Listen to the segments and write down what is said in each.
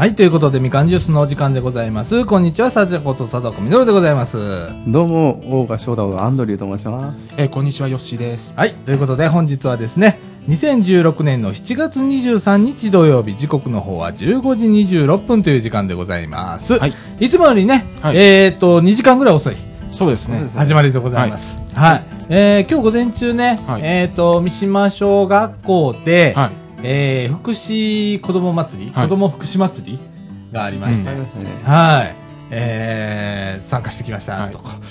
はい、ということで、みかんジュースのお時間でございます。こんにちは、さじゃことさだこみのるでございます。どうも、大賀翔太のアンドリューと申します。えーこんにちは、ヨッシーです。はい、ということで、本日はですね、2016年の7月23日土曜日、時刻の方は15時26分という時間でございます。はい。いつもよりね、はいえっ、と、2時間ぐらい遅いそうですね。始まりでございます。はい。えー今日午前中ね、はいえっ、と、三島小学校で、はい。えー福祉子ども祭り、はい子ども福祉祭りがありまして、ありましたね。はい。えー、参加してきました、はいとか。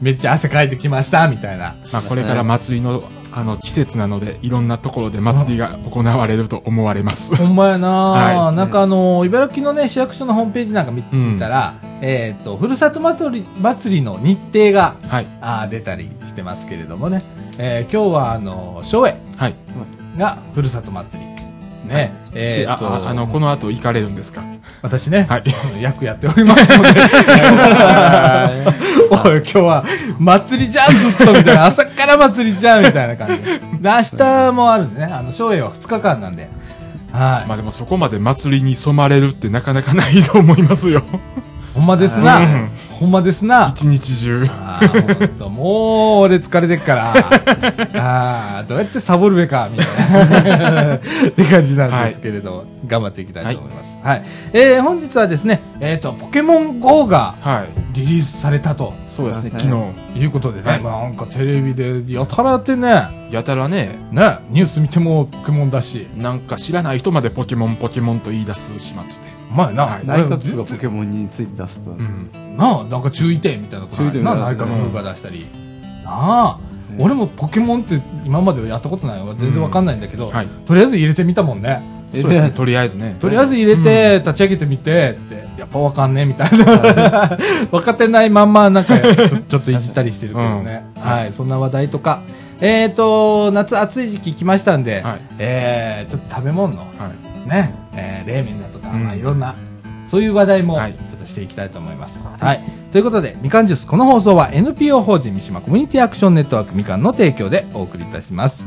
めっちゃ汗かいてきました、みたいな。まあ、これから祭りの、あの、季節なので、いろんなところで祭りが行われると思われます。ほんまやな、はいなんかあの、茨城のね、市役所のホームページなんか見てたら、えっ、と、ふるさと祭り、祭りの日程が、はい。あー出たりしてますけれどもね。えー今日はあの、昭栄はい。がふるさと祭り。ね。えであーとあ、あの、この後行かれるんですか？私ね、はい。役やっておりますので。おい、今日は祭りじゃん、ずっと、みたいな。朝から祭りじゃん、みたいな感じで。で、明日もあるんでね。あの、昭栄は2日間なんで。はい。まあでもそこまで祭りに染まれるってなかなかないと思いますよ。ほんまですなうん。ほんまですな。一日中。あもう、俺疲れてっから。ああ、どうやってサボるべか、みたいな。って感じなんですけれど、頑張っていきたいと思います。はい。えー、本日はですね、えっ、と、ポケモン GO がはい。リリースされたと。そうですね、はい。昨日。いうことでね、はい。なんかテレビでやたらやってね、やたらね、ね、ニュース見てもポケモンだし、なんか知らない人までポケモンポケモンと言い出す始末で。お前な、はい。俺内閣府がポケモンについて出すと。うん。なあ、なんか注意点みたいなこと注意点な、が内閣府が出したり。なあ、俺もポケモンって今までやったことないわ。全然わかんないんだけど、はい。とりあえず入れてみたもんね。そうですね、とりあえずね。とりあえず入れて、立ち上げてみて、って、やっぱわかんねえみたいな。分かってないまんま、なんかちょ、ちょっといじったりしてるけどね。うんはい、そんな話題とか。えっ、と、夏暑い時期来ましたんで、はいえー、ちょっと食べ物の、はい。ね、えー、冷麺だとか、うんまあいろんな、そういう話題も、ちょはいっとしていきたいと思います。はい。ということで、みかんジュース、この放送は NPO 法人三島コミュニティアクションネットワークみかんの提供でお送りいたします。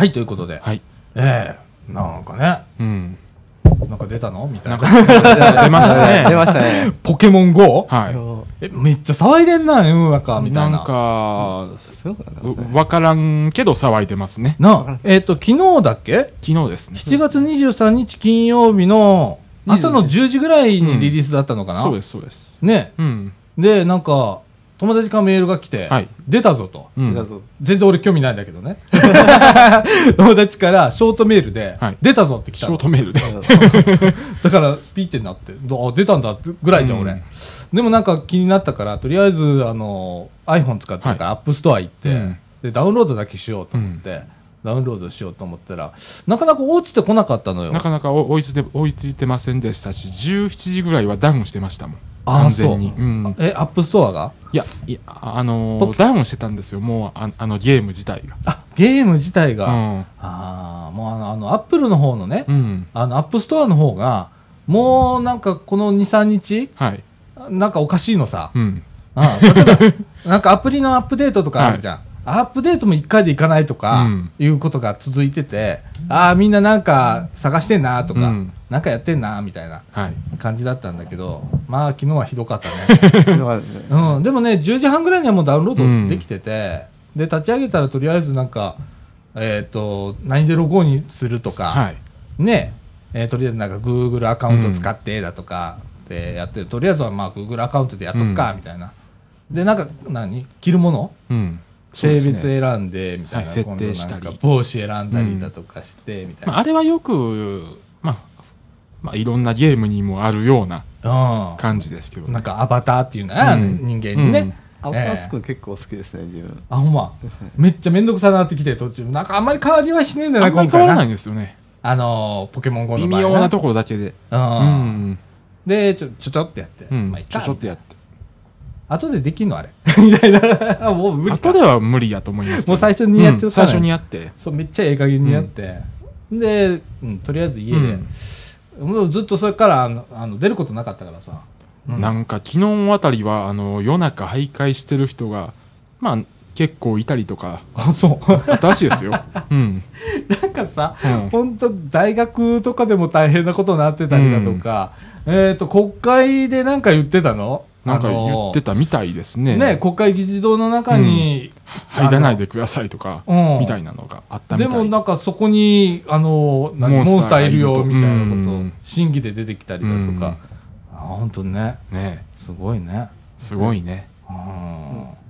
はい、ということで、はい。ええなんかね、うん。なんか出たの？みたいなんな。か、出ましたね。出ましたね。ポケモン GO? はい。え、めっちゃ騒いでんな、世の中、みたいな。なんか、わからんけど騒いでますね。なあ、えっ、と、昨日だっけ？昨日ですね。7月23日金曜日の朝の10時ぐらいにリリースだったのかな、そうです、そうです。ね。うん。で、なんか、友達からメールが来て、はい出たぞと。うん。だぞ全然俺興味ないんだけどね。友達からショートメールで、はい出たぞって来ショー。トメールで。だから、ピーってなって、どあ、出たんだってぐらいじゃん、うん俺。でもなんか気になったから、とりあえず、あの、iPhone 使ってるから、アップストア行って、うんで、ダウンロードだけしようと思って、ダウンロードしようと思ったら、なかなか落ちてこなかったのよ。なかなか追いついて追いついてませんでしたし、17時ぐらいはダウンしてましたもん。完全に。うん。え、アップストアが？いや、いや、あのダウンしてたんですよ、もう、ああの、ゲーム自体が。あ、ゲーム自体が、うん。ああ、もうあの、アップルの方のね、うん。あの、アップストアの方が、もうなんかこの2、3日、はい。なんかおかしいのさ。うん。あ例えば、なんかアプリのアップデートとかあるじゃん。アップデートも1回でいかないとか、うんいうことが続いてて、ああ、みんななんか探してんなとか、うんなんかやってんなみたいなはい。感じだったんだけど、まあ昨日は ひどかったね。うん、でもね、10時半ぐらいにはもうダウンロードできてて、で、立ち上げたらとりあえずなんか、えっ、と、何でロゴにするとか、はい。ね、えーとりあえずなんか Google アカウント使ってだとか、でやってる、とりあえずはまあ Google アカウントでやっとくか、みたいな。で、なんか、何？着るもの？うん。性別選んで、みたいな。はい設定したり帽子選んだりだとかして、みたいまあ、な。あれはよく、まあ、まあ、いろんなゲームにもあるような感じですけどうん。なんかアバターっていうのは、うん人間にね。うんアバター作るの結構好きですね、自分。あ、ほんま。めっちゃめんどくさなってきて、途中。なんかあんまり変わりはしねえんだよな、あんまり今回な変わらないんですよね。あのー、ポケモン GO の微場合妙なところだけで。う。うんん。で、ちょ、ちょちょってやって。うんまあ。ちょか。ちょっとやって。後でできんのあれ。みたいな。もう無理か。後では無理やと思います。もう最初にやってうん最初にやって。そう、めっちゃええ加減にやって。で、うん、とりあえず家で。もうずっとそれから、あの、あの出ることなかったからさ。うんなんか昨日あたりは、あの、夜中徘徊してる人が、まあ、結構いたりとか、あ、そう。あったらしいですよ。うん。なんかさ、うん本当大学とかでも大変なことになってたりだとか、えっ、と、国会でなんか言ってたの？なんか言ってたたみたいですね。ね、国会議事堂の中に、入らないでくださいとか、うんみたいなのがあったみたいでもなんかそこに、あの、何モンスターいるよ、みたいなことうん、審議で出てきたりだとうんか、あ本当にね、ねすごいね。すごいね。うん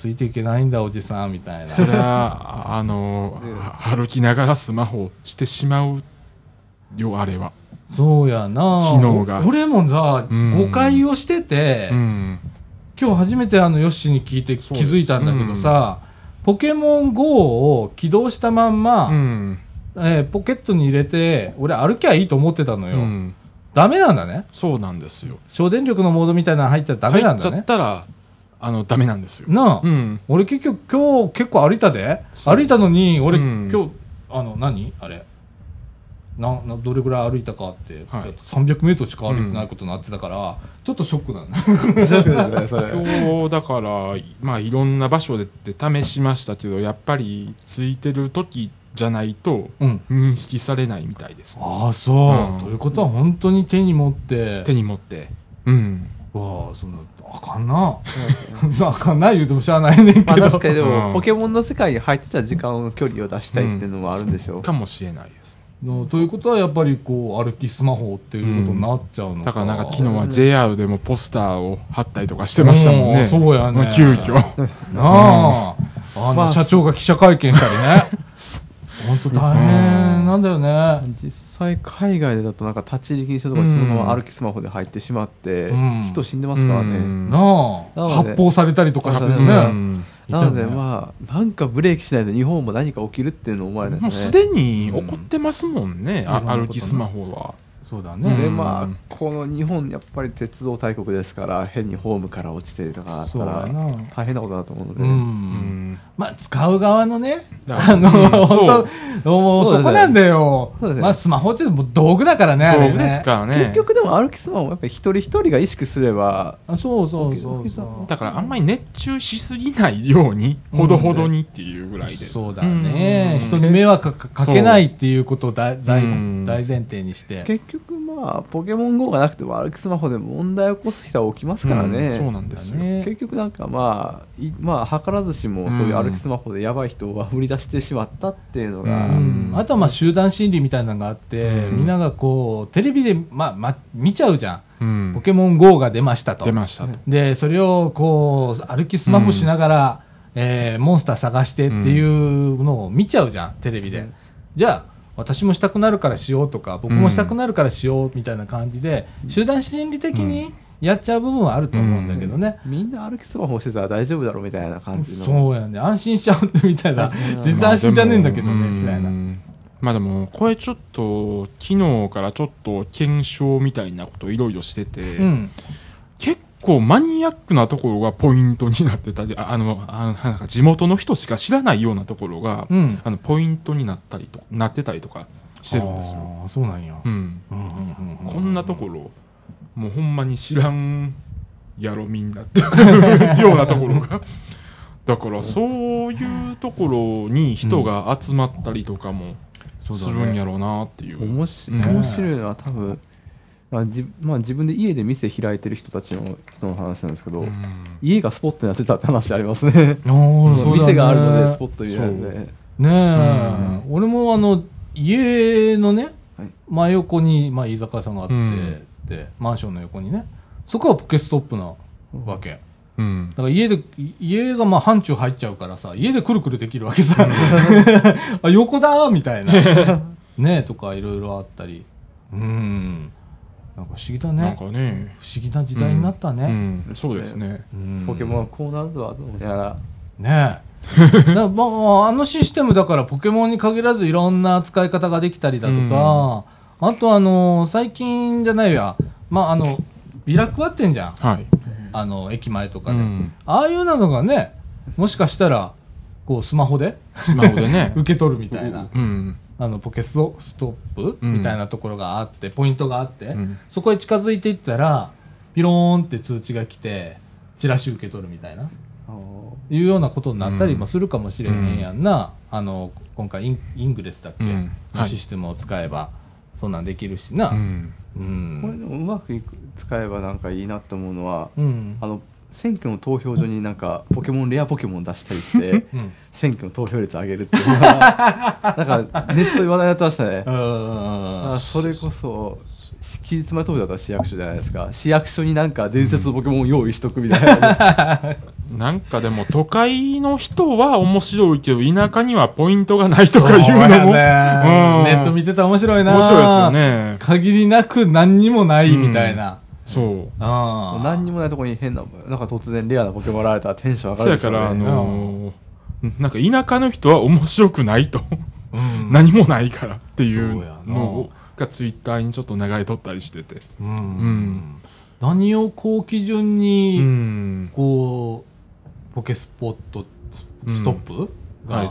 ついていけないんだ、おじさん、みたいな。それは、あの、は 歩きながらスマホをしてしまうよ、あれは。そうやな機能が俺もさ、うん誤解をしてて、うん。今日初めてあのヨッシーに聞いて気づいたんだけどさ、ポケモン GO を起動したまんま、うん。えーポケットに入れて、俺歩きゃいいと思ってたのよ。うん。ダメなんだね。そうなんですよ。省電力のモードみたいなの入ったらダメなん入っちゃっだね。たら、あの、ダメなんですよ。なあ、うん。俺結局今日結構歩いたで歩いたのに、俺、うん今日、あの、何？あれ。な、な、どれぐらい歩いたかって、はい300メートルしか歩いてないことになってたから、ちょっとショックなんだ。そうですね、それ。今日だから、まあいろんな場所でって試しましたけど、やっぱりついてる時じゃないとうん。認識されないみたいです、ね。ああ、そう、うんということは本当に手に持って、手に持って。うん。わあ、その、あかんな。あかんない言うてもしゃあないねんけど。まあ確かにでうも、んポケモンの世界に入ってた時間の距離を出したいっていうのもあるんでしょう。かもしれないです。のということはやっぱりこう歩きスマホっていうことになっちゃうのか、だからなんか昨日は JR でもポスターを貼ったりとかしてましたもんうんね。そうやね。も急遽。なあ、あの、まあ社長が記者会見したりね。本当大変なんだよね。実際海外でだとなんか立ち入り禁止とかそのまま歩きスマホで入ってしまって、うん。人死んでますからね、うん。なあ。発砲されたりとかしてね、なのでまあなんかブレーキしないと日本も何か起きるっていうのを思われないもうですでに起こってますもんね、あうん。歩きスマホは。そうだうん。ね、でまあこの日本やっぱり鉄道大国ですから変にホームから落ちてとかあったらな。大変なことだと思うので、うん、うん。まあ使う側のねあの、本当もうそこなんだよ。そうだね。まあスマホってもう道具だからね道具ですからね。結局でも歩きスマホやっぱり一人一人が意識すればあそうそうそうそうだからあんまり熱中しすぎないように、ほどほどにっていうぐらいで。そうだね、うん。人に迷惑かかけないっていうことを大大前提にして。結局まあポケモン GO がなくても歩きスマホで問題を起こす人は起きますからね、うんそうなんですよ。ね。結局なんかまあいまあ図らずしもそういう歩きスマホでやばい人をあぶり出してしまったっていうのが、ううん。あとはまあ集団心理みたいなのがあって、うん。みんながこうテレビで、まあまあ、見ちゃうじゃん、うん。ポケモン GO が出ましたと。出ましたと。でそれをこう歩きスマホしながら、えーモンスター探してっていうのを見ちゃうじゃんテレビで、うん。じゃあ私もしたくなるからしようとか僕もしたくなるからしようみたいな感じで、集団心理的にやっちゃう部分はあると思うんだけどね、みんな歩きスマホしてたら大丈夫だろうみたいな感じの。そうやね。安心しちゃうみたいな。うん全然安心じゃねえんだけどね、まあでもみたいなうん。まあでも、これちょっと、昨日からちょっと検証みたいなことをいろいろしてて、う構マニアックなところがポイントになってたり、あ あの、あなんか地元の人しか知らないようなところが、うん。あの、ポイントになったりと、なってたりとかしてるんですよ。そうなんや、こんなところ、もうほんまに知らんやろみんなってようなところが。だからそういうところに人が集まったりとかもするんやろうなっていう。面白うん。面白いのは多分、まあじまあ、自分で家で店開いてる人たちの人の話なんですけど、うん。家がスポットになってたって話ありますね。ね 店があるのでスポットになるんで。ねえ、俺もあの家のね、はい。真横に、まあ、居酒屋さんがあって、うん。でマンションの横にねそこはポケストップなわけ、ううん。だ。から家で、家がまあ範疇入っちゃうからさ、家でくるくるできるわけさ。あ、横だーみたいな。ねとかいろいろあったり。うん。なんか不思議だね。なんかね。不思議な時代になったうね。ん。そうですね。うんポケモンはこうなるとはどうやらねえ。だまあ、あのシステムだからポケモンに限らずいろんな使い方ができたりだとか、あとあの、最近じゃないや、まああの、ビラ配ってんじゃん。はい。あの、駅前とかで。うんああいうのがね、もしかしたら、こう、スマホで？スマホでね。受け取るみたいな、うん。あの、ポケストストップ、うん。みたいなところがあって、ポイントがあって、うん。そこへ近づいていったら、ピローンって通知が来て、チラシ受け取るみたいな。いうようなことになったりもするかもしれへんやんな、あの今回インイングレスだっけ、うん。はいのシステムを使えばそんなんできるしな、ううんん。これでもうまくいく使えばなんかいいなって思うのは、うん。あの選挙の投票所になんかポケモンレアポケモン出したりしてうん。選挙の投票率上げるっていうのが なんかネットで話題になってましたね。うんあそれこそ期日前投票だったら市役所じゃないですか。市役所になんか伝説のポケモンを用意しとくみたいな、なんかでも都会の人は面白いけど、田舎にはポイントがないとかいうのも。やね。うん。ネット見てたら面白いな。面白いですよね。限りなく何にもないみたいな、そう。ああ何にもないところに変ななんか突然レアなポケモン現れたらテンション上がそうやから、あのーなんか田舎の人は面白くないと。うん何もないからっていうのがツイッターにちょっと流れとったりしてて。うんん何をこう基準うに、ん。こうポケスポットストップ、がはい。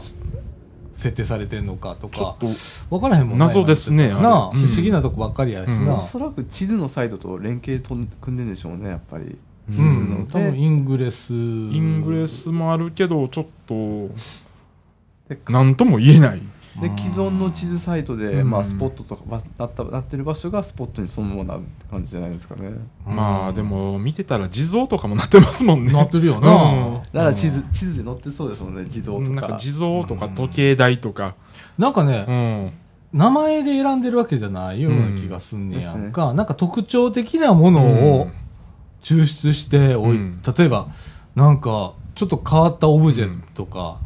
設定されてんのかとかちょっと、分からへんもん謎ですねなあ、うん。不思議なとこばっかりやしうん。なお。そらく地図のサイトと連携と組んでんでしょうねやっぱり。う地図うん、の多分イングレス。イイングレスもあるけど、ちょっと、でなんとも言えない。で既存の地図サイトで、うん。まあ、スポットとかまなったなってる場所がスポットにそのままなる感じじゃないですかね。まあでも、見てたら地蔵とかもなってますもんね。なってるようん。な。だから地図地図で載ってそうですもんね自動とか。なんか地蔵とか時計台とか。なんかね、うん。名前で選んでるわけじゃないような気がすんねやんか。なんか特徴的なものを抽出しておい、うん。例えば、なんか、ちょっと変わったオブジェとか、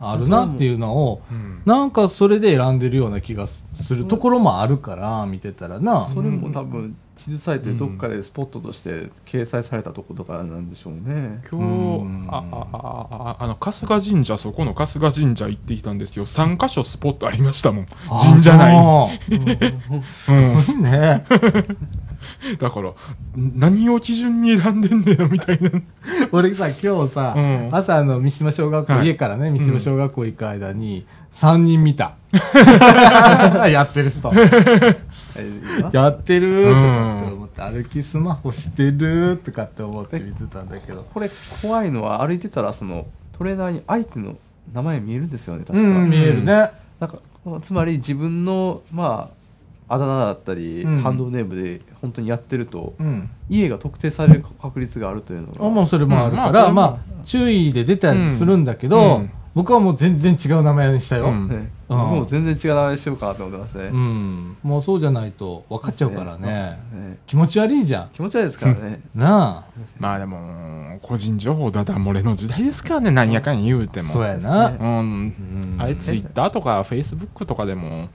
あるなっていうのを、うんなんかそれで選んでるような気がするところもあるから、見てたらな。それも多分地図サイトでどっかでスポットとして掲載されたとことかなんでしょうね今うん日、あ、あ、あ、あの、春日神社、そこの春日神社行ってきたんですけど、3箇所スポットありましたもん。あ神社内に。うん。ね。だから、何を基準に選んでんねや、みたいな。俺さ、今日さ、うん朝あの、三島小学校、はい家からね、三島小学校行く間に、3人見た。やってる人。えやってるとうんかって思って、歩きスマホしてるとかって思って見てたんだけど。これ怖いのは歩いてたらそのトレーナーに相手の名前見えるんですよね確か、うん、見えるね。なんかつまり自分のまああだ名だったり、うんハンドルネームで本当にやってると、うん。家が特定される確率があるというのがあ、もうそれもあるから、うんまあまあ、注意で出たりするんだけど、うん僕はもう全然違う名前にしたよ。うんねうんもう全然違う名前にしようかなと思ってますね、うん。もうそうじゃないと分かっちゃうからね。ね気持ち悪いじゃん。気持ち悪いですからね なあ。まあでも、個人情報だだ漏れの時代ですからね、何やかんや言うても。そうやな。ねうん。うんあれ、ツイッターとかフェイスブックとかでも、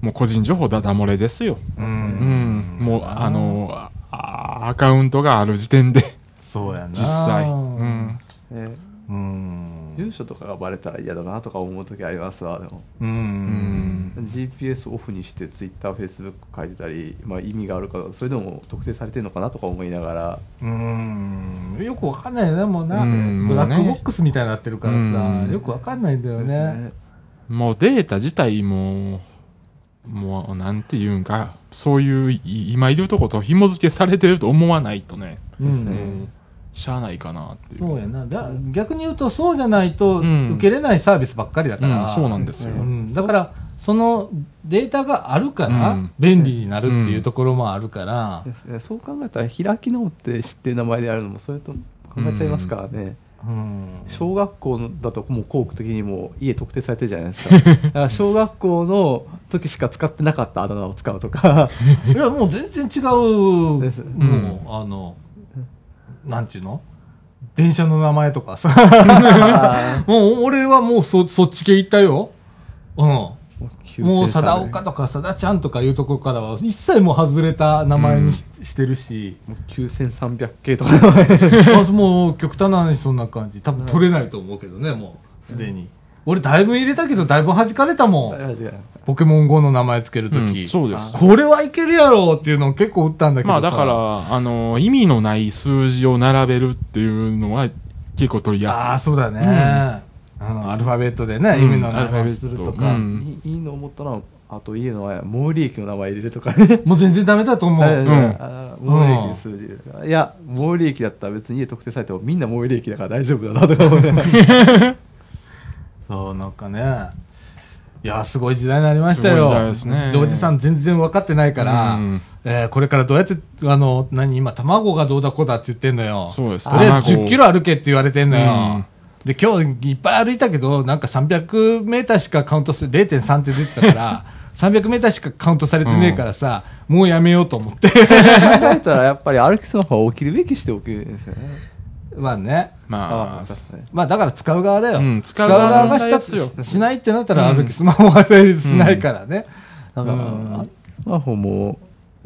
もう個人情報だだ漏れですよ。ううんん。もう、あの、あアカウントがある時点で、そうやな。実際。うん。ねうん。住所とかがバレたら嫌だなとか思う時ありますわでもう。うんん。GPS オフにして TwitterFacebook 書いてたり、まあ、意味があるからそれでも特定されてるのかなとか思いながらうん。よくわかんないよね、もうな。うんブラックボックスみたいになってるからさ、うんよくわかんないんだよですね。もうデータ自体も、もう、なんていうんか、そういう、い今いるとこと紐付けされてると思わないとね、う。うんん、しゃあないかなっていう。そうやな。だ逆に言うと、そうじゃないとうん受けれないサービスばっかりだから。うん、そうなんですよ。うんだから、そのデータがあるからうん便利になるっていうところもあるから、そう考えたら開き直って知ってる名前であるのもそれと考えちゃいますからね、うん。小学校のだともう校区的にもう家特定されてるじゃないですか。だから小学校の時しか使ってなかったあだ名を使うとか。いや、もう全然違う、です。もう、あの、なんちゅうの？電車の名前とかさ。あ もう俺はもうそ、そっち系行ったよ。うん。ーもう、貞岡とか、貞ちゃんとかいうところからは、一切もう外れた名前にし,、してるし、もう9300系とかま あもう極端な話そんな感じ。多分取れないと思うけどね、もう、すでに。俺だいぶ入れたけど、だいぶ弾かれたもん。ポケモン GO の名前つけるとき、うんそうです。これはいけるやろっていうのを結構打ったんだけどさまあだから、あの、意味のない数字を並べるっていうのは結構取りやすい。ああ、そうだね。あの、アルファベットでね、うん意味の名アルファベ前ットするとか。うんいいいの思ったのはあと家の前最寄り駅の名前入れるとかねもう全然ダメだと思う。はいんあー最寄り駅の数字いや最寄り駅だったら別に家特定されてもみんな最寄り駅だから大丈夫だなとか思いながらそう、なんかね。いや、すごい時代になりましたよ。すごい時代ですねでおじさん全然分かってないから、うんえーこれからどうやって、あの、何、今、卵がどうだこうだって言ってんのよ。そうですとりあえず卵10キロ歩けって言われてんのよ。うんで、今日いっぱい歩いたけど、なんか300メーターしかカウントする、0.3って出てたから、300メーターしかカウントされてねえからさ、もうやめようと思って。考えたらやっぱり歩きスマホは起きるべきして起きるんですよねまあね。まあ、まあだから使う側だよ。うん使う側がしたしないってなったら歩きスマホは成立しないからね。なんか、うん歩きスマホも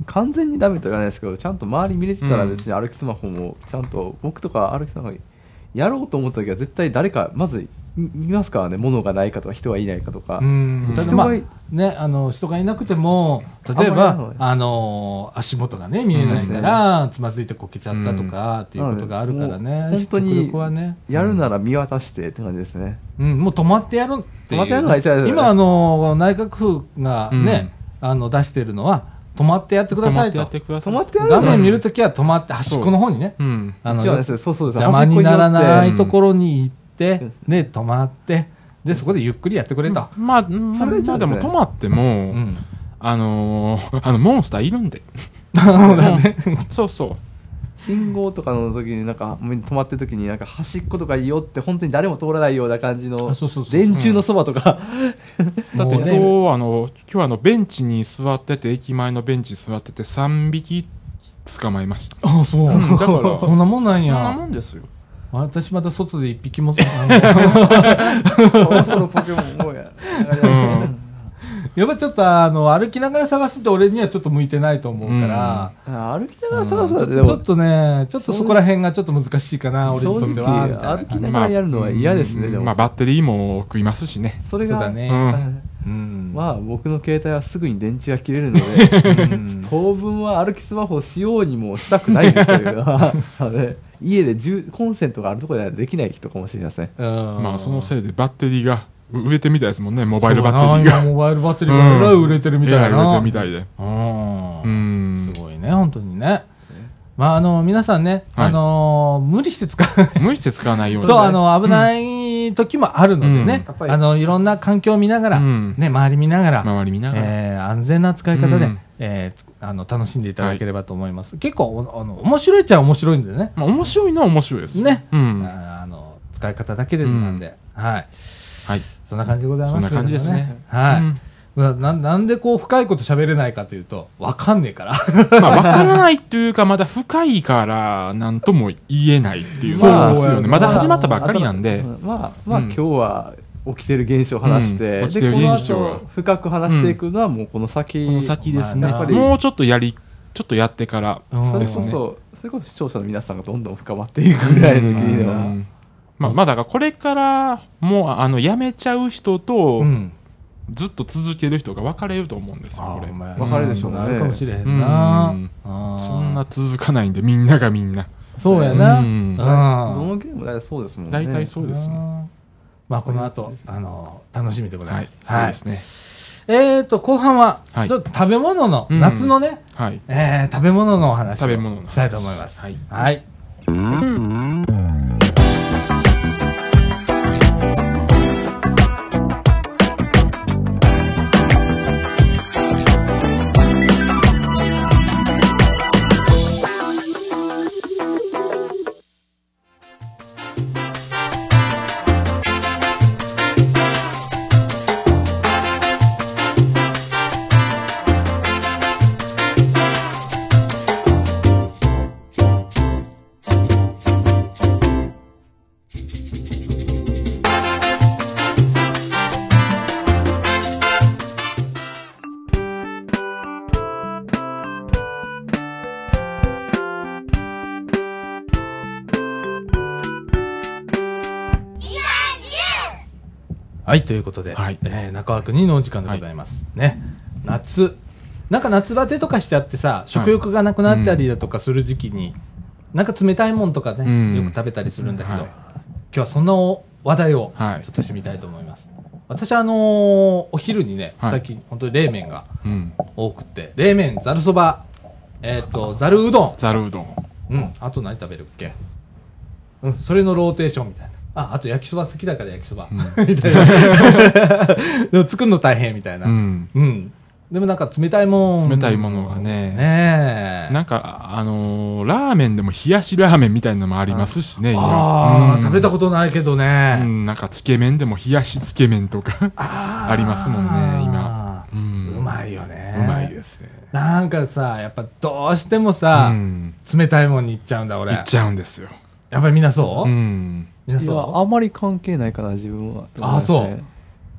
完全にダメとは言わないですけどちゃんと周り見れてたらうん別に歩きスマホもちゃんと僕とか歩きスマホやろうと思った時は絶対誰かまず見見ますからね物がないかとか人がいないかとか、人がまあ、ね、あの、人がいなくても、例えばあの、足元がね、見えないから、つまずいてこけちゃったとか、っていうことがあるからね。本当に。やるなら見渡してって感じですね、うん、もう止まってやるっていう。止まってやるのが一番ですよね。今、あの、内閣府がね、あの、出してるのは、止まってやってくださいと止まってやっ。てください。止まってやる画面見るときは止まって、端っこの方にね。うん。あの一番ですねそうそうです邪魔にならないとろころに行ってうん、で、止まって、で、そこでゆっくりやってくれと。まあ、まあ、それが一まあでも止まっても、うん。あのー、あの、モンスターいるんで。そうだね。そうそう。信号とかの時になんか止まってる時になんか端っことかいいよって本当に誰も通らないような感じの電柱のそばとか、だって今日、あの、今日あの、ベンチに座ってて、駅前のベンチに座ってて、3匹捕まえました。あ、そう。うんだから そんなもんなんそんなやも。んですよ。私まだ外で一匹も、あ そろそろポケモンもうや。うんのやっぱちょっとあの、歩きながら探すって俺にはちょっと向いてないと思うから、あ歩きながら探すちょのでもちょっとね、ちょっとそこら辺がちょっと難しいかな、俺にとっては。歩きながらやるのは嫌ですね、でも。まあ、バッテリーも食いますしね。それが、そうだね。うん。うん。まあ僕の携帯はすぐに電池が切れるので、うん。当分は歩きスマホをしようにもしたくないというのは、あのね家で充コンセントがあるところではできない人かもしれません。うん。まあ、そのせいでバッテリーが売れてみたいですもんね、モバイルバッテリーが。モバイルバッテリーが売れてるみたいな。えら売れてるみたいで。うんうんすごいね、本当にね。まあ、あの、皆さんね、はいあの、無理して使わない。無理して使わないように。そう、あの、危ない時もあるのでうんねやっ、ぱりあの、いろんな環境を見ながら、うんね、周り見ながら、周り見ながら。えー安全な使い方でうん、えーつあの、楽しんでいただければと思います。結構、おあの、面白いっちゃ面白いんでね。まあ、面白いのは面白いです。ね。うん。ああの、使い方だけでなんで、はい。はい。そんな感じでございますそんな感じですねはい。うんなななんでこう深いこと喋れないかというと、わかんねえから。まあ、わからないというか、まだ深いから、なんとも言えないっていうのはありますよね。そうまだ始まったばっかりなんで。うんまあ、まあ、うん今日は起きてる現象を話して、うん起きてる現象深く話していくのはもうこの先、この先ですね。もうちょっとやり、ちょっとやってからうんそれですね。こそ、それこそ視聴者の皆さんがどんどん深まっていくぐらいの気では。うんまあ、まあだからこれからもうあの辞めちゃう人と、うん。ずっと続ける人が分かれると思うんですよ、これ。分かれるでしょうねあるかもしれへんなそんな続かないんで、みんながみんな。そうやな。どのゲームも大体そうですもんね。大体そうですもん。うんまあ、この後、あの、楽しみでございはいます。、そうですね。えーと、後半は、はいちょっと食べ物の、うん夏のね、はい。えー食べ物のお話を食べ物の話したいと思います。はいはい。はい、ということで、はいえー中枠2のお時間でございます。ね。夏。なんか夏バテとかしちゃってさ、食欲がなくなったりだとかする時期に、なんか冷たいもんとかね、うんよく食べたりするんだけど、はい今日はそんなお話題をはいちょっとしてみたいと思います。私あのーお昼にね、はい最近本当に冷麺がうん。多くて、冷麺、ざるそば、えっ、と、ざるうどん、ざるうどん。うん、あと何食べるっけ？うん、それのローテーションみたいな。あ、あと焼きそば好きだから焼きそば。うん みたいな。でも作るの大変みたいな。ううん。ん。でもなんか冷たいもん。冷たいものがね。ねえ。なんか、あのーラーメンでも冷やしラーメンみたいなのもありますしね、ああ、食べたこことないけどうね。ん、なんかつけ麺でも冷やしつけ麺とかあありますもんね、今。うん。うまいよね。うまいですね。なんかさ、やっぱどうしてもさ、うん。冷たいもんに行っちゃうんだ、俺。いっちゃうんですよ。やっぱりみんなそう、うん。あんまり関係ないかな、自分は。あそうう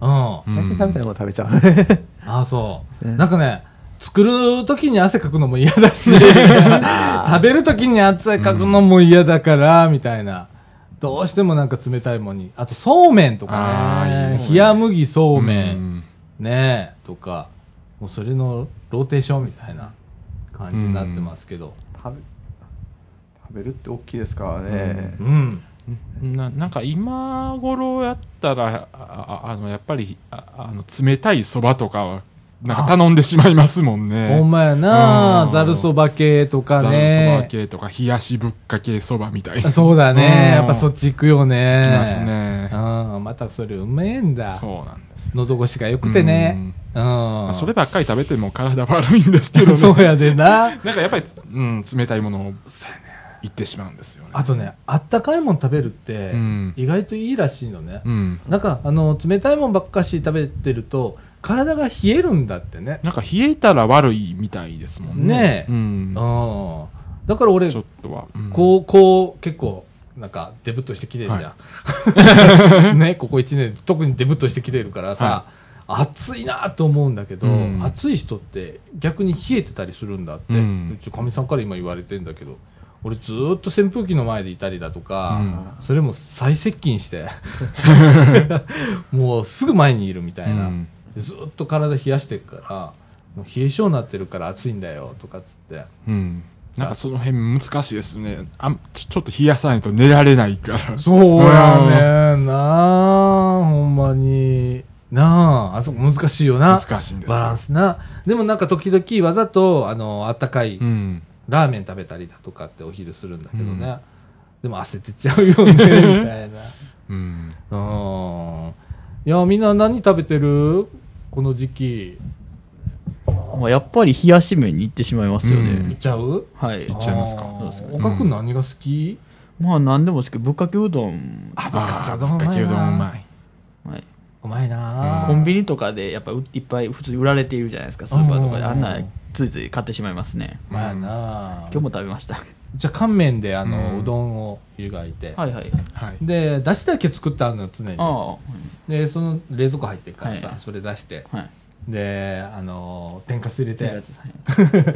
うん。うん最近食べたいもの食べちゃう。ああ、そう。ねなんかね、作る時に汗かくのも嫌だし、食べる時に汗かくのも嫌だから、みたいな。どうしてもなんか冷たいもんに。あと、そうめんとあかね。冷麦そうめん。ん。ねえ、とか。もうそれのローテーションみたいな感じになってますけど。食べ、食べるって大きいですからね。うん。ななんか今頃やったら、あああの、やっぱり、ああの、冷たいそばとかは、なんか頼んでしまいますもんね。ほんまやなうんざるそば系とかざるそばね。系とか、冷やしぶっかけそばみたいな。そうだね。うんやっぱそっち行くよね。きますねうん。またそれうめえんだ。そうなんですよ。喉越しが良くてね。うん。まあそればっかり食べても体悪いんですけどね。そうやでな。なんかやっぱり、うん、冷たいものを言ってしまうんですよね。あとね、あったかいもん食べるってうん、意外といいらしいのね。うん。なんか、あの、冷たいもんばっかし食べてると、体が冷えるんだってね。なんか冷えたら悪いみたいですもんね。ねえうんうん。。だから俺ちょ、っとは。うんこう、こう、結構、なんか、デブっとしてきてるじゃん。ね、ここ1年、特にデブっとしてきてるからさ、暑いなと思うんだけど、うん暑い人って逆に冷えてたりするんだって、うんうちかみさんから今言われてんだけど、俺ずーっと扇風機の前でいたりだとか、うんそれも最接近して、もうすぐ前にいるみたいな、うんずーっと体冷やしてるから、もう冷え性になってるから暑いんだよとかっつって。うん。なんかその辺難しいですね。あんちょちょっと冷やさないと寝られないから。そうやねなあ、ほんまに。なあ、あそこ難しいよな。難しいんですバランよ。スな。でもなんか時々わざと、あの、あったかいうん。ラーメン食べたりだとかってお昼するんだけどね。うんでも汗出ちゃうよね、みたい うん。な。うん。いや、みんな何食べてるこの時期？まあやっぱり冷やし麺に行ってしまいますようんねいっ。ちゃう？はいいっ。ちゃいますかそうですね岡君何が好き、まあ何でもですけど、ぶっかけうどん、あ、ぶぶっかけうどんっかけうどんううまい。はい、うまいなコンビニとかでやっぱういっぱい普通に売られているじゃないですか、スーパーとかで。うんあんなついつい買ってしまいますね。うまいな今日も食べました。じゃあ乾麺であの、うんうどんを湯がいて、はいはい。はい。でだしだけ作ってあるのよ常にあでその冷蔵庫入ってるからさ、はいそれ出してあ、はい。であの天かす入れてはい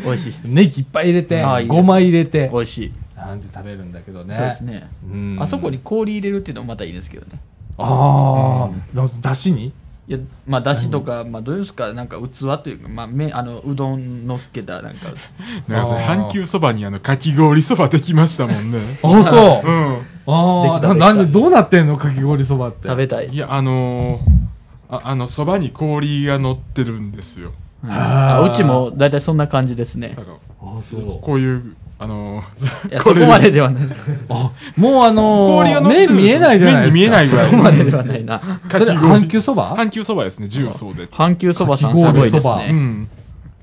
美味しい。ネギいっぱい入れてごま入れて美味しい。なんで食べるんだけどねそうですね。うんあそこに氷入れるっていうのもまたいいですけどね。ああ、だだしに？いや、まあ、だしとか、まあ、どうですか、なんか器というか、まあ、めあの、うどんのっけた、なんか、なんかさあー。阪急そばにあの、かき氷そばできましたもんね。あそう。うん。ああなんでどうなってんの？かき氷そばって。食べたい。いや、あのーああの、そばに氷が乗ってるんですよ。はいあうちも大体そんな感じですね。あそう。こういう、あのーいや、これそこまでではないです。あもうあのー氷が乗ってる麺見えないじゃないですか麺に見えないぐらいそこまでではないな。それ阪急そば？阪急そばですね、重曹で。阪急そばさんかきす氷そばごいですね。うん。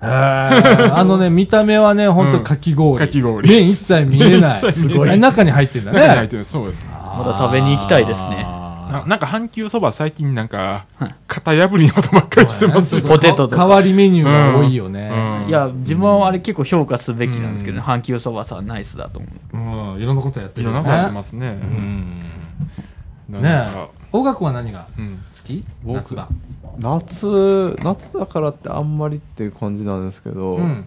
へーあのね、見た目はね、ほんとかき氷。かき氷麺一切見えない。麺一切見えないすごい。中に入ってんだね。中に入ってるそうです。また食べに行きたいですねあななんか阪急そば最近なんかはい、型破りのことばっかりしてますよ。ポテトとか代わりメニューが多いよね。うんいや、自分はあれ結構評価すべきなんですけどね、阪急そばさんナイスだと思う。うん、いろんなことやってるよね。いろんなことやってますね。うん。なんかねえ。大学は何が？うん。好き？僕。夏、夏だからってあんまりっていう感じなんですけど、うん。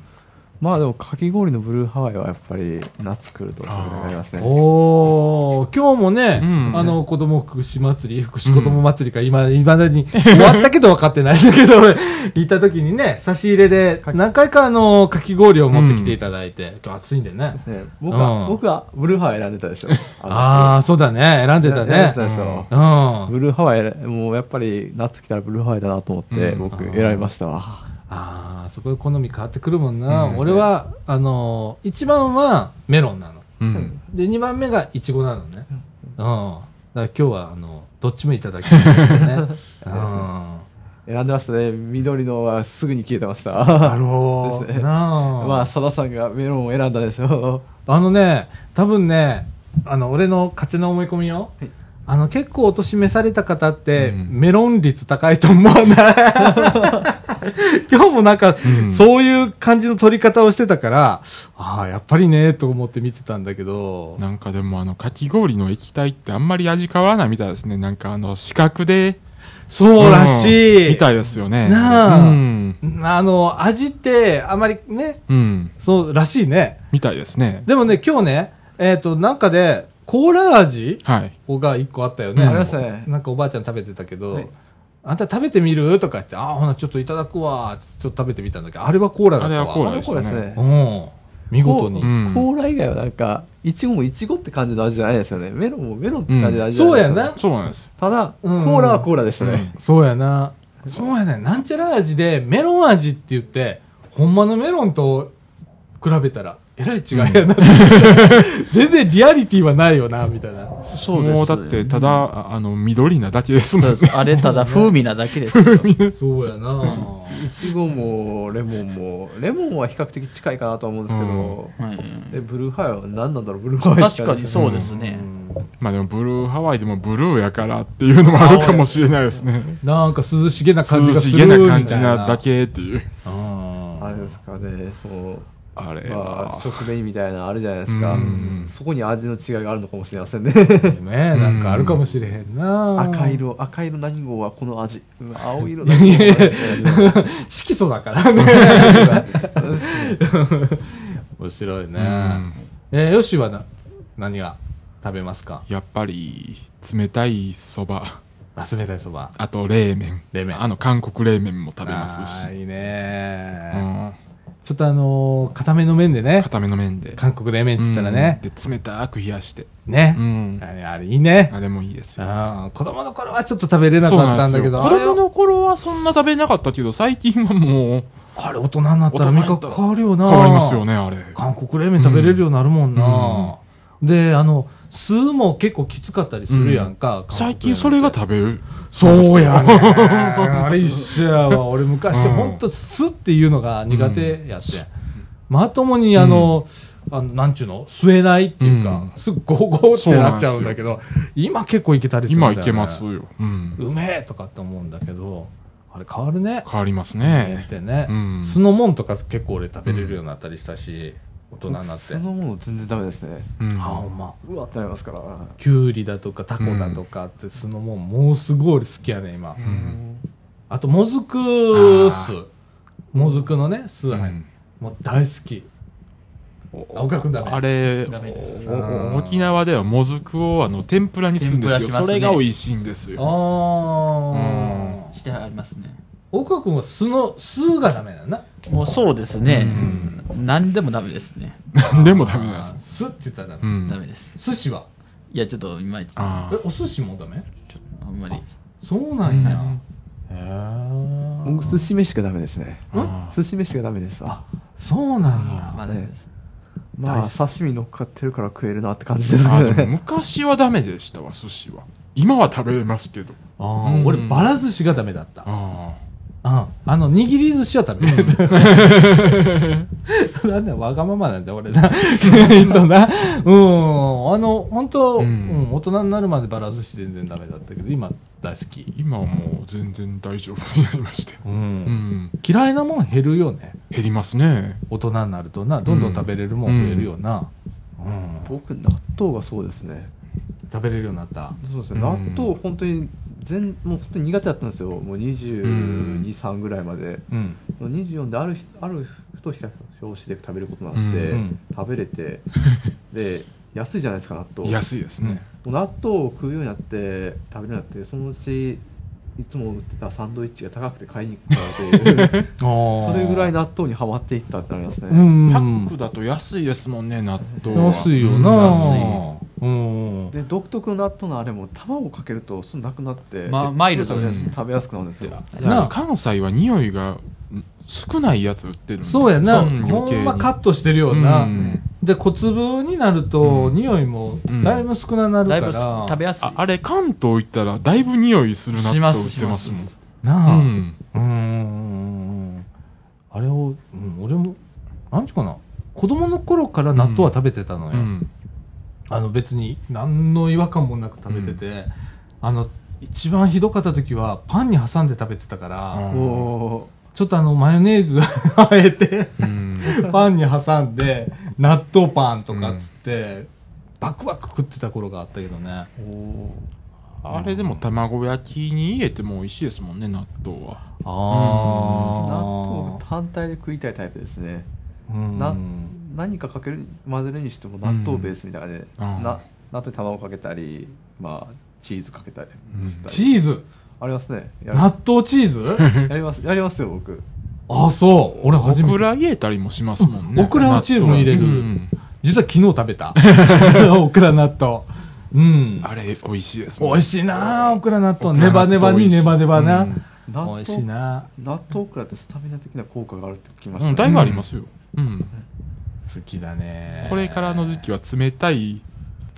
まあでもかき氷のブルーハワイはやっぱり夏来ると食べたくなりますね。おー。今日もね、うん。あの、子供福祉祭り、福祉子供祭りか、今、いまだに終わったけど分かってないんだけど、行った時にね、差し入れで、何回かあの、かき氷を持ってきていただいて、今日暑いんでね。ね僕は、うん。僕はブルーハワイ選んでたでしょ。ああ、そうだね、選んでた選んでねた。ですようん。ブルーハワイもうやっぱり夏来たらブルーハワイだなと思ってうん。僕選びましたわ、ああ、そこで好み変わってくるもんな。うん俺は、あの、一番はメロンなの。うん。で、二番目がイチゴなのね。うん。だから今日は、あの、どっちもいただきましたね。うん。選んでましたね緑のはすぐに消えてましたなるほど。ですねなあ。まあ佐田さんがメロンを選んだでしょあのね、多分ね、あの、俺の勝手な思い込みよ。はいあの、結構お年召された方って、うんメロン率高いと思わない？今日もなんか、うんそういう感じの取り方をしてたから、ああ、やっぱりね、と思って見てたんだけど、なんかでもあの、かき氷の液体ってあんまり味変わらないみたいですね。なんかあの、四角で。そうらしい。みたいですよね。なあうん。あの、味って、あまりね、うん。そうらしいね。みたいですね。でもね、今日ね、えっ、と、なんかで、コーラ味はい。が一個あったよね。うんありましたねなんかおばあちゃん食べてたけど、はいあんた食べてみる？とか言って、ああ、ほな、ちょっといただくわ。ちょっと食べてみたんだけど、あれはコーラだったわ。あれはコーラですねね。うん。見事に。うんコーラ以外はなんかいちごもいちごって感じの味じゃないですよねメロンもメロンって感じの味じゃないですよ、ねそうやなそうなんです。ただ、うんコーラはコーラでしたね、そうやな。そうやね。なんちゃら味で、メロン味って言って、ほんまのメロンと比べたら、えらい違いやな。全然リアリティはないよな、みたいな。そうですもうだって、ただ、ああの、緑なだけですもんね。あれただ 風味なだけですよそうやな。いちごもレモンもレモンは比較的近いかなとは思うんですけど、はいでブルーハワイは何なんだろうブルーハワイ確かにそうですね、まあでも、ブルーハワイでもブルーやからっていうのもあるかもしれないですね。なんか涼しげな感じ涼がするしげな感みたいじなだけっていう。ああれですかねそうあれまはあ、。食紅みたいなのあるじゃないですか、うんそこに味の違いがあるのかもしれませんねーねなんかあるかもしれへんな。赤。色赤色何号はこの味うん青色何号色素だからね。面白いね。うんえー、よしはな、何が食べますか？やっぱり、冷たいそば、あ、冷たいそば。あと冷麺。冷麺あの、韓国冷麺も食べますしいいねうんちょっとあのー、固めの麺でね、固めの麺で。韓国冷麺っつったらね、うんで、冷たく冷やして。ね、うん。あれ、あれいいね。あれもいいですよ。あー子供の頃はちょっと食べれなかったんだけど、子供の頃はそんな食べなかったけど、最近はもう、あれ大人になったら味覚変わるよな。変わりますよね、あれ。韓国冷麺食べれるようになるもんな。で、あの、酢も結構きつかったりするやんか。最近それが食べる。そうやね。あれ一緒やわ。俺昔うんほんと酢っていうのが苦手やって。まともにあの、あのなんちゅうの？吸えないっていうか、すぐゴーゴーってなっちゃうんだけど、今結構いけたりするんだよ、ね。今いけますよ。うん。うめえとかって思うんだけど、あれ変わるね。変わりますねねっ。てね。うん酢のもんとか結構俺食べれるようになったりしたし、大人になって。そのもの全然ダメですね。うん。あ、ほんま。うわってなりますから。きゅうりだとかタコだとかって酢のもん、もうすごい俺好きやね今、ん。あともずく酢。もずくのね酢、うん。もう大好き。あ岡君ダメ。あれダメです。おお沖縄ではもずくをあの天ぷらにするんですよ。ね。それが美味しいんですあよあ、してありますね。岡君は酢の酢がダメだな。もうそうですね、何でもダメですね。でもダメなんです。酢って言ったらダメ、うん。ダメです。寿司は？いやちょっといまいち。ああえお寿司もダメ？んまり。そうなんや、うん。へえ僕寿司飯がダメですね。あ寿司飯がダメですわ。そうなんや。まあダメです。まあ刺身乗っかってるから食えるなって感じですあでもけどね昔はダメでしたわ寿司は。今は食べれますけど。あーうん俺バラ寿司がダメだった。あああの、握り寿司は食べれる。なんだ、わがままなんだ、俺な。えっとな。うん。あの、本当、ううんん、大人になるまでバラ寿司全然ダメだったけど、今大好き。今はもう全然大丈夫になりましてう。うんん嫌いなもん減るよね。減りますね大人になるとな、どんどん食べれるもん増えるよな。うん。僕納豆がそうですね食べれるようになった。そうですね、うん納豆本当に全もう本当に苦手だったんですよ。もう223ぐらいまで。うん。24である日あるふと豆ひた表紙で食べることになって、うん。食べれて で安いじゃないですか納豆。安いですね。納豆を食うようになって食べるようになってそのうちいつも売ってたサンドイッチが高くて買いに行くからという。それぐらい納豆にはまっていったってなりますね、うんパックだと安いですもんね、納豆は。安いようん。なうん。で独特の納豆のあれも卵かけるとそのなくなって、まマイルド食べやすうん食べやすくなるんですよ。関西は匂いがん少ないやつ売ってるそうやな、ん。ほんまカットトしてるよな、うん。で小粒になると、うん。匂いもだいぶ少ななるかだいぶら、食べやすい。ああれ関東行ったらだいぶ匂いする納します豆売ってますもん。なあ、ううんん、うん。うんうん。あれを、うん、俺もなんていうかな。子供の頃から納豆は食べてたのよ、うん。あの別に何の違和感もなく食べてて、あの一番ひどかった時はパンに挟んで食べてたから、うん。おちょっとあのマヨネーズ あえてうん。パンに挟んで納豆パンとかっつって、バクバク食ってた頃があったけどね。あれでも卵焼きに入れても美味しいですもんね、納豆は。あー。あ納豆単体で食いたいタイプですね。うん。な何かかける混ぜるにしても納豆ベースみたいなね、うん。な納豆に卵かけたりまあチーズかけたりしたり、チーズ？ありますね。やる。納豆チーズ？やります。やりますよ僕。あそう。俺オ初めて。クラ入れたりもしますもんね。オクラはチーズも入れる。うん。実は昨日食べた。オクラ納豆。うん。あれ美味しいです美味しいなオクラ納豆。ネバネバにネバネバな、うん。納美味しい豆な。納豆オクラってスタミナ的な効果があるって聞きました、うん、だいぶありますよ。うん。好きだね。これからの時期は冷たい、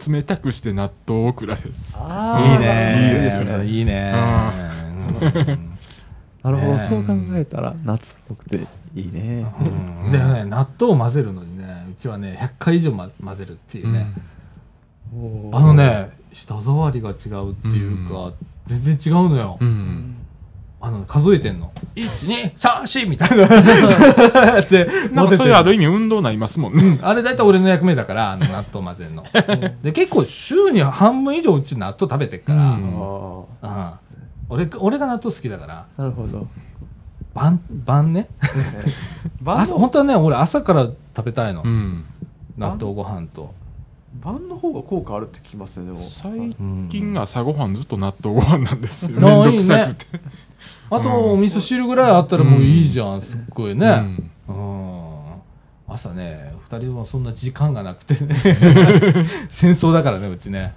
冷たくして納豆オクラで。あいいね。いいですよね。いいね。うん。なるほど、ねそう考えたら夏っぽくていいね、うん。でね納豆を混ぜるのにねうちはね100回以上、ま、混ぜるっていうね、あのね舌触りが違うっていうか、全然違うのよ、うん。あの数えてんの。1234みたいな。ってなんかそれある意意味運動になりますもんね。あれ大体俺の役目だからあの納豆混ぜるの。で結構週に半分以上うち納豆食べてっから、うん。うん。俺俺が納豆好きだから。なるほど。晩晩ね。晩の？朝本当はね俺朝から食べたいの、うん。納豆ご飯と、晩の方が効果あるって聞きますねでも最うん近朝ごはんずっと納豆ご飯なんですよ。あめんどくさくて。あと、お味噌汁ぐらいあったらもういいじゃん、すっごいね。うんうん。朝ね、二人はそんな時間がなくてね。戦争だからね、うちね。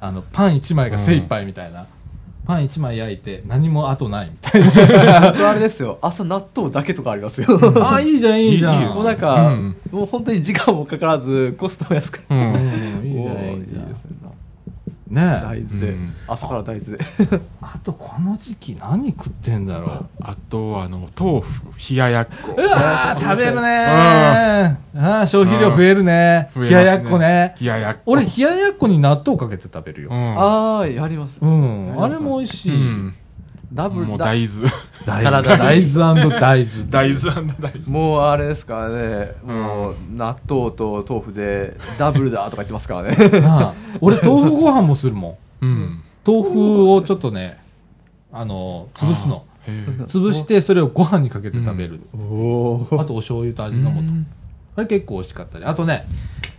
あの、パン一枚が精一杯みたいな。パン一枚焼いて何も後ないみたいな。僕 あれですよ朝納豆だけとかありますよああ、いいじゃん、いいじゃん。もうなんか、うんもう本当に時間もかからずコストも安くう。うんん、いいじゃん、いいじゃん。ねね大豆で、うん朝から大豆であと、この時期何食ってんだろう？あと、あの、豆腐、冷ややっこ。うわー食べるねー。ああ、消費量増えるね。冷ややっこね。冷ややっこ。俺、冷ややっこに納豆かけて食べるよ。うん。ああやります、うん。あれも美味しい。うん。ダブルだもう大豆。大体豆大豆 大豆。大豆大豆。もうあれですからね、うんもう納豆と豆腐でダブルだとか言ってますからね 俺、豆腐ご飯もするもん。うん。豆腐をちょっとね、あの、潰すの。潰して、それをご飯にかけて食べる。あと、お醤油と味の素。あれ結構美味しかったり。あとね、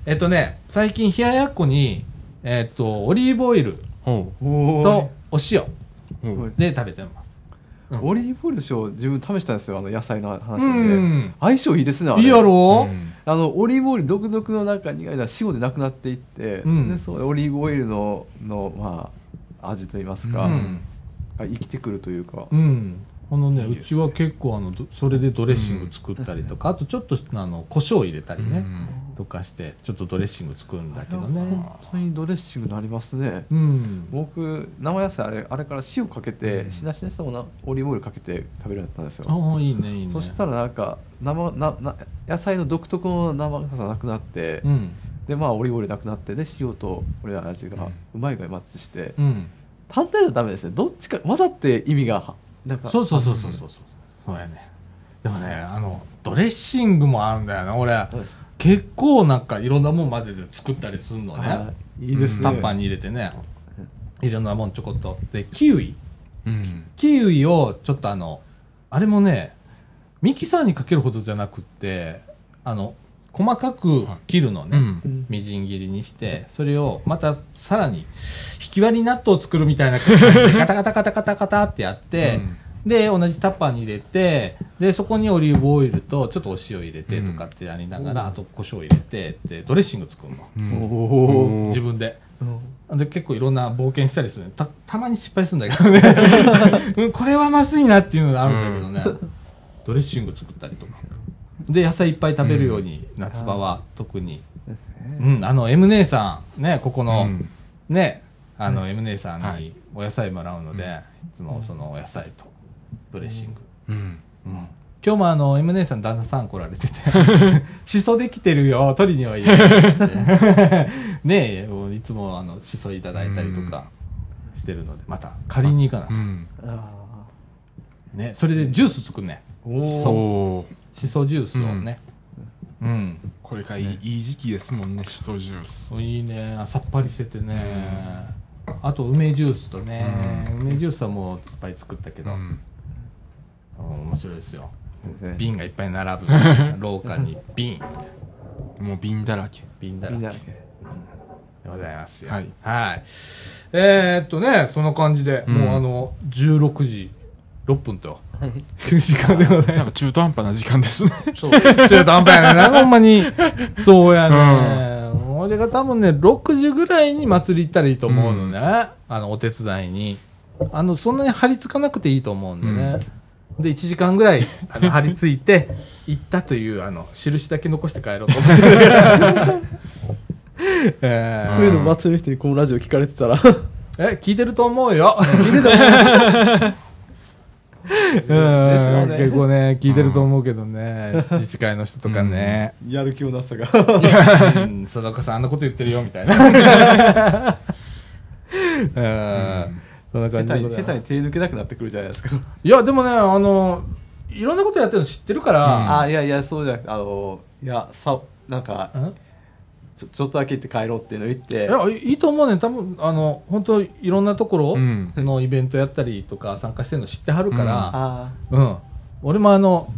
えっとね、最近冷ややっこに、えっと、オリーブオイルとお塩。で食べてます。オリーブオイル塩自分試したんですよあの野菜の話うで、ん。相性いいですねいいやろ？うん。あのオリーブオイル独特の中苦いのは塩でなくなっていって、うん。でそうオリーブオイルのの、まあ、味といいますか、うん。が生きてくるというか、うん。あのね、いいうちは結構あの、どそれでドレッシング作ったりとか、あとちょっとあの、胡椒入れたりね、とかして、ちょっとドレッシング作るんだけどね。本当にドレッシングになりますねうん。僕生野菜あれあれから塩かけて、うんしなしなしたものオリーブオイルかけて食べるようになったんですよああ、いいね、いいね。そしたらなんか生なな野菜の独特の生臭さなくなって、うん。でまあオリーブオイルなくなってで塩とこれらの味がうまい具合にマッチして、うん。単体だとダメですねどっちか混ざって意味がなんかそうそうそうそうそう。そうやね。でもね、あの、ドレッシングもあるんだよな、俺。結構なんかいろんなもん混ぜて作ったりするのね。はいいいですね、タッパーに入れてね。いろんなもんちょこっと。で、キウイ。うん。キウイをちょっとあの、あれもね、ミキサーにかけるほどじゃなくって、あの、細かく切るのね。うんみじん切りにして、それをまたさらに、引き割り納豆を作るみたいな感じで、ガタガタガタガタガタってやって、で、同じタッパーに入れて、で、そこにオリーブオイルと、ちょっとお塩入れてとかってやりながら、あと胡椒入れて、で、ドレッシング作るの。うんお自分で。うんで、結構いろんな冒険したりするね。た、たまに失敗するんだけどね。うんこれはまずいなっていうのがあるんだけどね。ドレッシング作ったりとか。で、野菜いっぱい食べるように、夏場は特に。うん、あの、M 姉さん、ね、ここの、うんね、あの、M 姉さんはいにお野菜もらうので、いつもそのお野菜とドレッシング。うん。うん。今日もあの、M 姉さん旦那さん来られてて、しそできてるよ、取りにおい。で。ねえ、いつもあの、しそいただいたりとかしてるので、また借りに行かな。う。ん。あね、それでジュース作るね。ーおー。そう。しそジュースをね。うん。これがいい,、いい時期ですもんねしそジュース。いいね、さっぱりしててね。あと、梅ジュースとね、梅ジュースはもういっぱい作ったけど、うんうん面白いですよ。瓶がいっぱい並ぶ。廊下に瓶。もう瓶だらけ瓶だらけでございますよ。はいはい。えー、っとね、そんな感じで、うんもうあの、16時6分と、いう時間でございまなんか中途半端な時間ですねそう。す。中途半端やね。なんかほんまに、そうやね。俺が多分ね、6時ぐらいに祭り行ったらいいと思うのね。あの、お手伝いに。あの、そんなに張り付かなくていいと思うんでね。で、1時間ぐらい、あの、張り付いて、行ったという、あの、印だけ残して帰ろうと思ってる。えーというのも祭りの人にこのラジオ聞かれてたらえ、聞いてると思うよ。聞いてると思う。うん、結構ね、聞いてると思うけどね、自治会の人とかね、やる気のなさがうん、佐岡さんあんなこと言ってるよ、みたいな。うん、そんな感じ下手に手に手抜けなくなってくるじゃないですか。いや、でもね、あの、いろんなことやってるの知ってるから、あいやいやそうじゃなくてあのいやさなんかうん？ちょちょっとだけ行って帰ろうっていうのを言って。いや、いいと思うね。多分、あの、本当いろんなところうん。のイベントやったりとか参加してるの知ってはるから、あうん。俺もあの、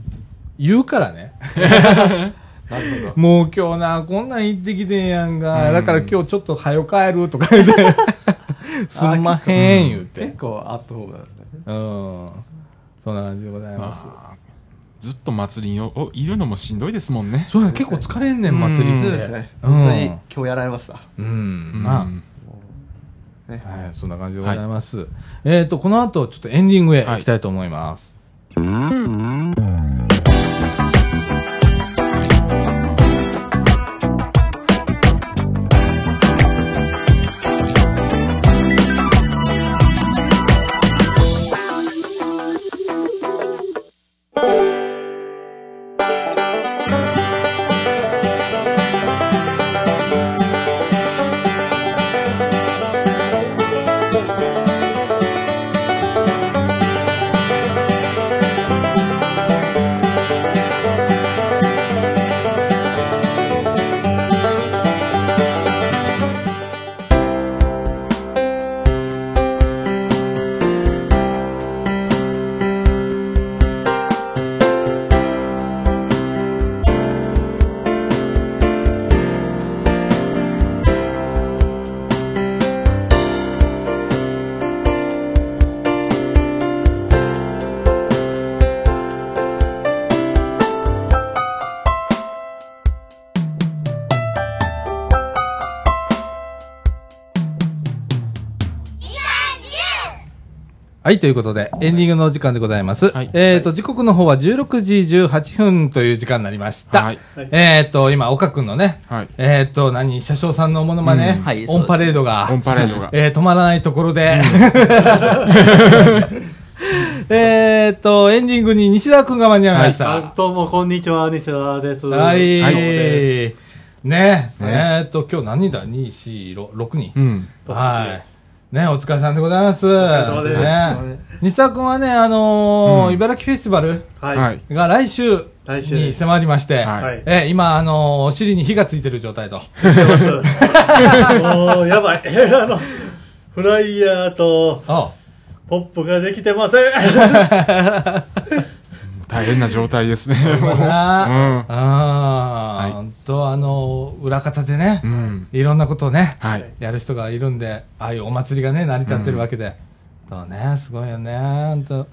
言うからね。もう今日な、こんなん行ってきてんやんが、うん。だから今日ちょっと早帰るとか言って、すんまへん言うて。結構あった方がねうん。そんな感じでございます。まあずっと祭りにおいるのもしんどいですもんねそうや、結構疲れんねん、祭り。そうですねうん本当に今日やられましたうん。うんまあ、ねはい、そんな感じでございます。えっ、と、この後、ちょっとエンディングへ行きたいと思います。はい、ということで、エンディングのお時間でございます。はいえっ、と、時刻の方は16時18分という時間になりました。はいえっ、と、今、岡くんのね、はいえっ、と、何、車掌さんのものまね、うんはいオンパレードが、オンパレードが えー止まらないところで、えっと、エンディングに西田くんが間に合いました。あどうもこんにちは西田です。はい。どうもですねねえっと、今日何人だ ?2、4、6人。うんはい。ねお疲れさんでございます。お疲れ様ですね西田くんはね、あのーうん茨城フェスティバルが来週に迫りまして、はいはいえー今、あのーお尻に火がついてる状態と。もうやばい。あのフライヤーとあポップができてません。大変な状態ですね。うなああ、はいほんとあの裏方でね。いろんなことをねはい。やる人がいるんでああいうお祭りがね成り立ってるわけで、そうねすごいよねほんと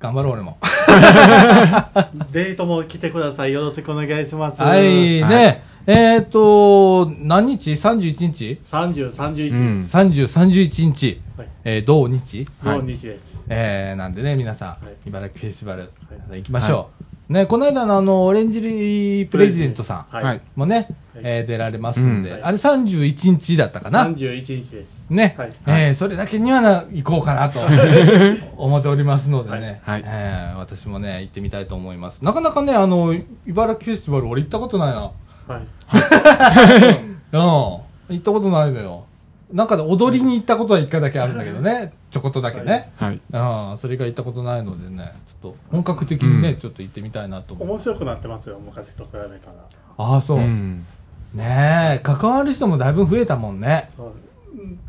頑張ろう俺も デートも来てください。よろしくお願いします。はいはねえっ、と何日 ?31 日？30、31、うん。?3031 日、はいえー同日？の日です。えー、なんでね、皆さん、い茨城フェスティバル、行きましょう。ね、この間のあの、オレンジリープレジデントさんもね、はいえー出られますんで、うんあれ31日だったかな？31日です。ね、はいえーそれだけにはな、行こうかなと 思っておりますのでね、はいえー私もね、行ってみたいと思います。なかなかね、あの、茨城フェスティバル俺行ったことないな。はい。うん。行ったことないのよ。なんかで踊りに行ったことは一回だけあるんだけどね、ちょこっとだけね。はい。ああ、それが行ったことないのでね、ちょっと本格的にね、うんちょっと行ってみたいなと思う。面白くなってますよ、昔と比べたら。ああ、そう。うん。ねえ、関わる人もだいぶ増えたもんね。そう。うん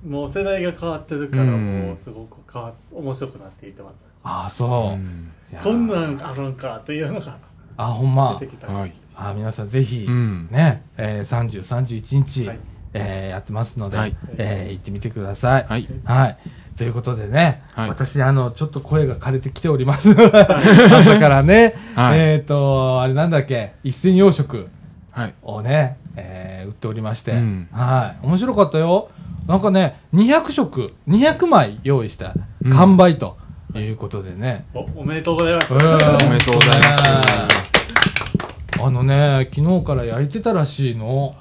もう世代が変わってるから、うんもうすごく変わ面白くなっていってます。ああ、そう。うんいやこんなんあるんかっていうのがあ、ほんま出て。きた。はい。あ皆さんぜひ、うんね、えー、30、31日、はいえーやってますので、はいえー行ってみてください。はい。はい。ということでね、はい私、あの、ちょっと声が枯れてきております。朝からね、はいえっ、と、あれなんだっけ、一銭養殖。はい。をね、えー売っておりまして、うんはい。面白かったよ。なんかね、200食、200枚用意したうん完売ということでね。おおめでとうございます。うんおめでとうございます。あのね、昨日から焼いてたらしいの。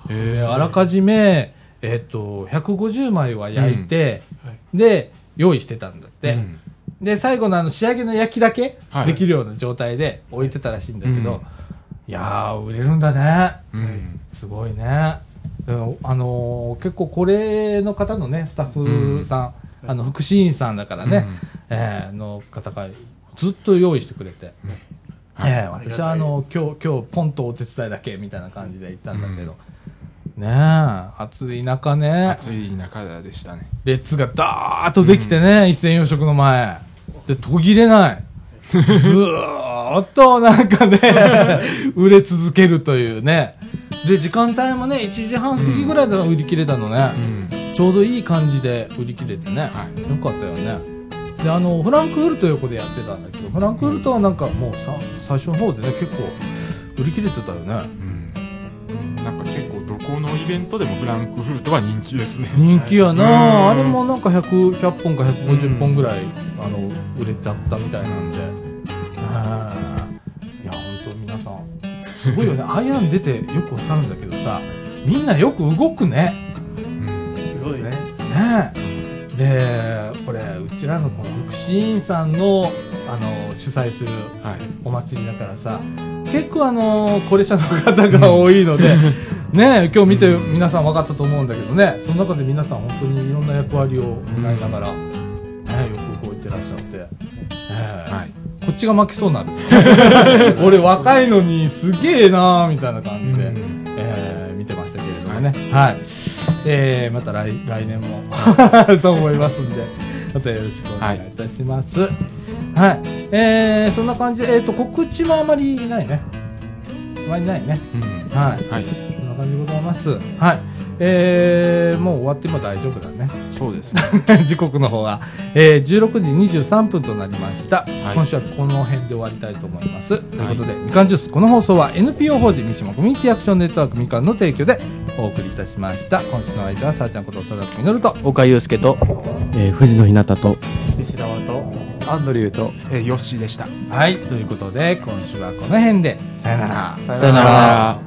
あらかじめ、えっと、150枚は焼いて、はいで、用意してたんだって。うんで、最後のあの仕上げの焼きだけはいできるような状態で置いてたらしいんだけど、うんいやー、売れるんだね。うん。すごいね。あのー結構これの方のね、スタッフさん、あの、福祉員さんだからね、えーの方がずっと用意してくれて、はいえー私はあの、今日、今日、ポンとお手伝いだけみたいな感じで行ったんだけど、ねえ、暑い中ね、暑い中でしたね。列がダーッとできてね、一斉養殖の前。で、途切れない。ずーっとなんかね、売れ続けるというね。で、時間帯もね、1時半過ぎぐらいで売り切れたのね。うん。ちょうどいい感じで売り切れてね。はいよかったよね。で、あの、フランクフルト横でやってたんだけど、フランクフルトはなんかもうさ、最初の方でね、結構売り切れてたよね。うん。なんか結構どこのイベントでもフランクフルトは人気ですね。人気やな、うんあれもなんか100 100本か150本ぐらい、あの売れちゃったみたいなんで、はいいや本当皆さんすごいよね ああいうの出てよくわかるんだけどさみんなよく動くねうん。すごいね。ねでこれうちらのこの福祉員さんのあの主催するはい。お祭りだからさ結構あの高齢者の方が多いので ね今日見て皆さん分かったと思うんだけどねその中で皆さん本当にいろんな役割を担いながら、ね、よく動いてらっしゃって、ねはい。こっちが負けそうになる。俺若いのにすげえなーみたいな感じで、うん。えー見てましたけれどもね。はい、えーまた来来年も。と思いますんで。またよろしくお願いいたします。はい、えーそんな感じで、えー、と告知もあまりないね。あまりないね。うん。はい。はい。そんな感じでございます。はい。えーもう終わっても大丈夫だね。そうです。ね。時刻の方は、えー、16時23分となりました、い。今週はこの辺で終わりたいと思います、ということでみかんジュース。この放送は NPO 法人三島コミュニティアクションネットワークみかんの提供でお送りいたしました。今週の相手はさあちゃんことそらくみのると。岡祐介とえー、藤野ひなたと。西田と。アンドリューと。えー、ヨッシーでした。はい。ということで今週はこの辺で。さよなら。さよなら